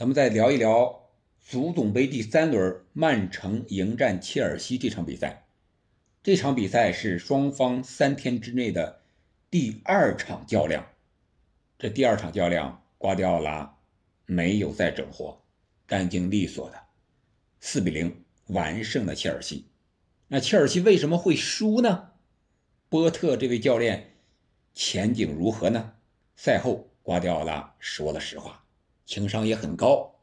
咱们再聊一聊足总杯第三轮曼城迎战切尔西这场比赛。这场比赛是双方三天之内的第二场较量。这第二场较量，瓜迪奥拉没有再整活，干净利索的四比零完胜了切尔西。那切尔西为什么会输呢？波特这位教练前景如何呢？赛后，瓜迪奥拉说了实话，情商也很高。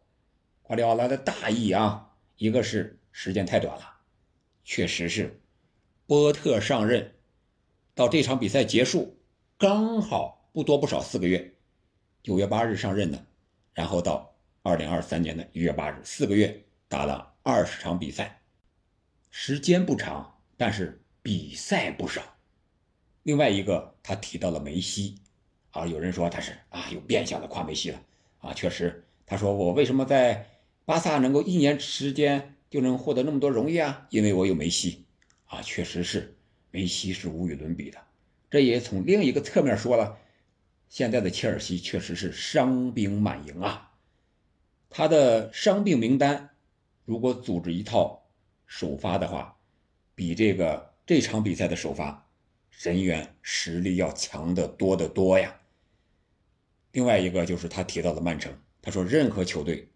瓜迪奥拉的大意啊，一个是时间太短了，确实是波特上任到这场比赛结束刚好。不多不少，四个月，九月八日上任的，然后到二零二三年的一月八日，四个月打了二十场比赛，时间不长，但是比赛不少。另外一个，他提到了梅西，啊，有人说他是啊，有变相的夸梅西了，啊，确实，他说我为什么在巴萨能够一年时间就能获得那么多荣誉啊？因为我有梅西，啊，确实是，梅西是无与伦比的。这也从另一个侧面说了。现在的切尔西确实是伤兵满营啊，他的伤病名单，如果组织一套首发的话，比这个这场比赛的首发人员实力要强得多得多呀。另外一个就是他提到的曼城，他说任何球队，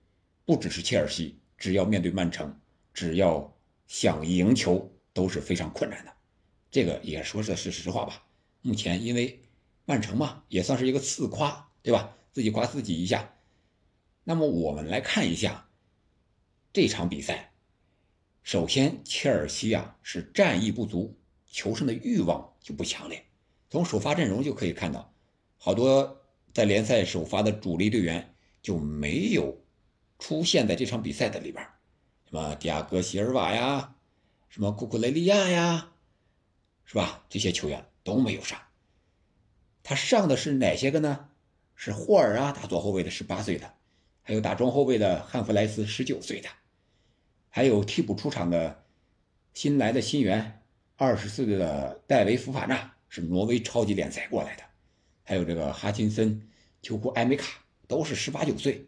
不只是切尔西，只要面对曼城，只要想赢球都是非常困难的。这个也说的是实话吧。目前因为。曼城嘛，也算是一个自夸，对吧？自己夸自己一下。那么我们来看一下这场比赛。首先，切尔西啊是战意不足，求胜的欲望就不强烈。从首发阵容就可以看到，好多在联赛首发的主力队员就没有出现在这场比赛的里边，什么迪亚哥席尔瓦呀，什么库库雷利亚呀，是吧？这些球员都没有上。他上的是哪些个呢？是霍尔啊，打左后卫的十八岁的，还有打中后卫的汉弗莱斯十九岁的，还有替补出场的新来的新援二十岁的戴维福法纳是挪威超级联赛过来的，还有这个哈金森、丘库埃梅卡都是十八九岁。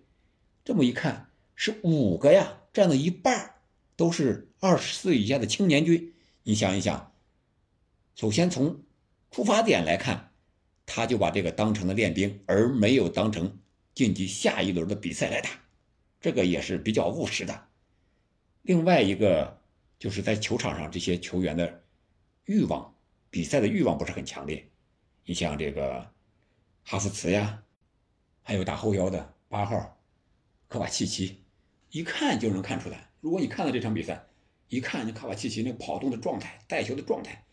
这么一看是五个呀，占了一半都是二十岁以下的青年军。你想一想，首先从出发点来看。他就把这个当成了练兵，而没有当成晋级下一轮的比赛来打，这个也是比较务实的。另外一个就是在球场上这些球员的欲望，比赛的欲望不是很强烈。你像这个哈弗茨呀，还有打后腰的八号科瓦契奇，一看就能看出来。如果你看了这场比赛，一看那科瓦契奇那个跑动的状态、带球的状态，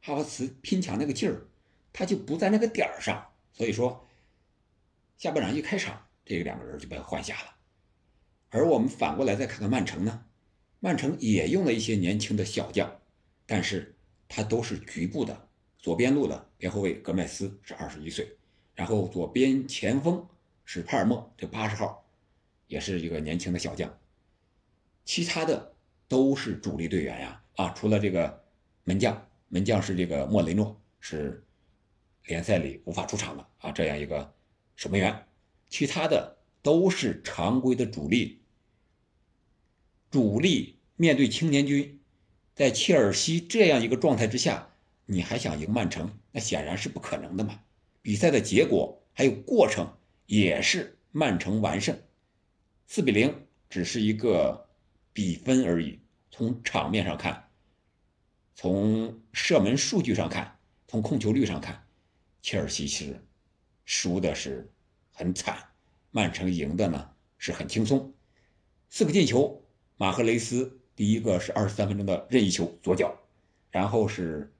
哈弗茨拼抢那个劲儿。他就不在那个点儿上，所以说下半场一开场，这个两个人就被换下了。而我们反过来再看看曼城呢，曼城也用了一些年轻的小将，但是他都是局部的。左边路的边后卫格麦斯是二十一岁，然后左边前锋是帕尔默，这八十号也是一个年轻的小将，其他的都是主力队员呀啊，除了这个门将，门将是这个莫雷诺是。联赛里无法出场的啊，这样一个守门员，其他的都是常规的主力。主力面对青年军，在切尔西这样一个状态之下，你还想赢曼城，那显然是不可能的嘛。比赛的结果还有过程也是曼城完胜，四比零只是一个比分而已。从场面上看，从射门数据上看，从控球率上看。切尔西是输的是很惨，曼城赢的呢是很轻松。四个进球，马赫雷斯第一个是二十三分钟的任意球左脚，然后是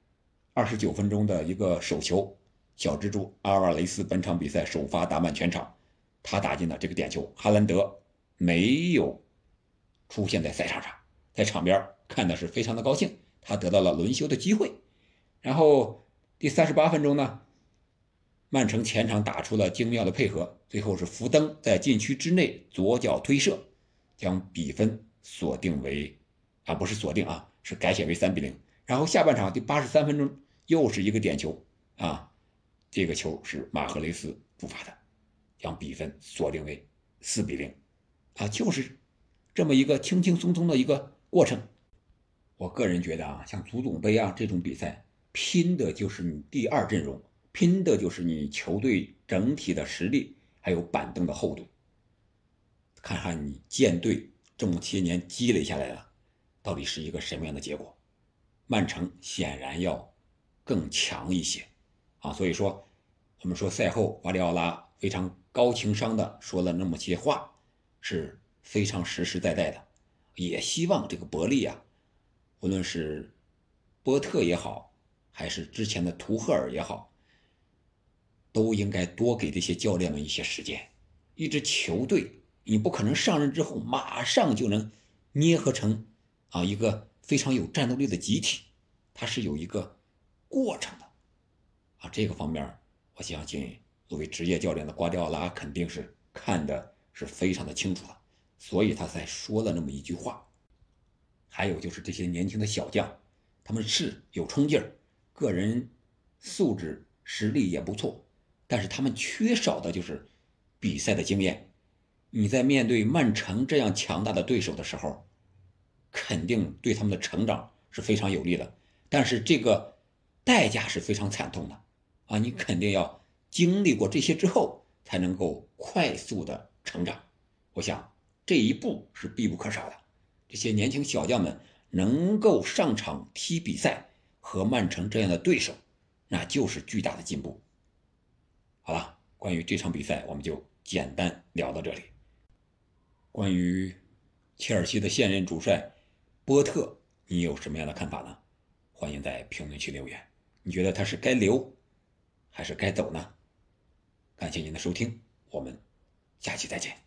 二十九分钟的一个手球，小蜘蛛阿尔瓦雷斯本场比赛首发打满全场，他打进了这个点球。哈兰德没有出现在赛场上，在场边看的是非常的高兴，他得到了轮休的机会。然后第三十八分钟呢？曼城前场打出了精妙的配合，最后是福登在禁区之内左脚推射，将比分锁定为，啊不是锁定啊，是改写为三比零。然后下半场第八十三分钟又是一个点球啊，这个球是马赫雷斯主罚的，将比分锁定为四比零。啊，就是这么一个轻轻松松的一个过程。我个人觉得啊，像足总杯啊这种比赛，拼的就是你第二阵容，拼的就是你球队整体的实力，还有板凳的厚度。看看你舰队这么些年积累下来的，到底是一个什么样的结果？曼城显然要更强一些啊，所以说我们说赛后瓜迪奥拉非常高情商的说了那么些话，是非常实实在在的，也希望这个伯利啊，无论是波特也好，还是之前的图赫尔也好，都应该多给这些教练们一些时间。一支球队，你不可能上任之后马上就能捏合成啊一个。非常有战斗力的集体，它是有一个过程的，这个方面我相信作为职业教练的瓜迪奥拉肯定是看的是非常的清楚的，所以他才说了那么一句话。还有就是这些年轻的小将，他们是有冲劲儿，个人素质实力也不错，但是他们缺少的就是比赛的经验。你在面对曼城这样强大的对手的时候。肯定对他们的成长是非常有利的，但是这个代价是非常惨痛的啊！你肯定要经历过这些之后，才能够快速的成长。我想这一步是必不可少的。这些年轻小将们能够上场踢比赛，和曼城这样的对手，那就是巨大的进步。好了，关于这场比赛，我们就简单聊到这里。关于切尔西的现任主帅。波特，你有什么样的看法呢？欢迎在评论区留言。你觉得他是该留，还是该走呢？感谢您的收听，我们下期再见。